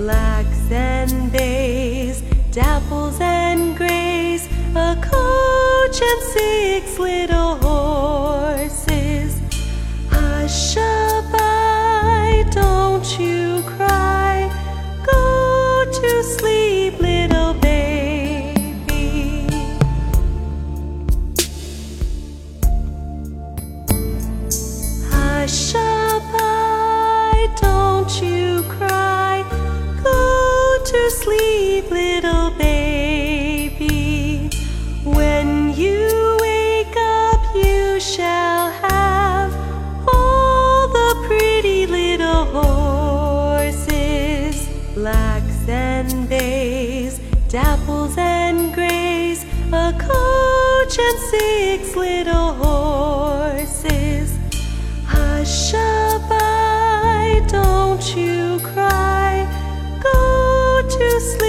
blacks and bays, dapples and grays, a coach and six little horses. Hushaby, don't you cry. Go to sleep, little baby. Hushaby, to sleep, little baby. When you wake up, you shall have all the pretty little horses, blacks and bays, dapples and grays, a coach and six little horses. Hush up, I don't you cry to.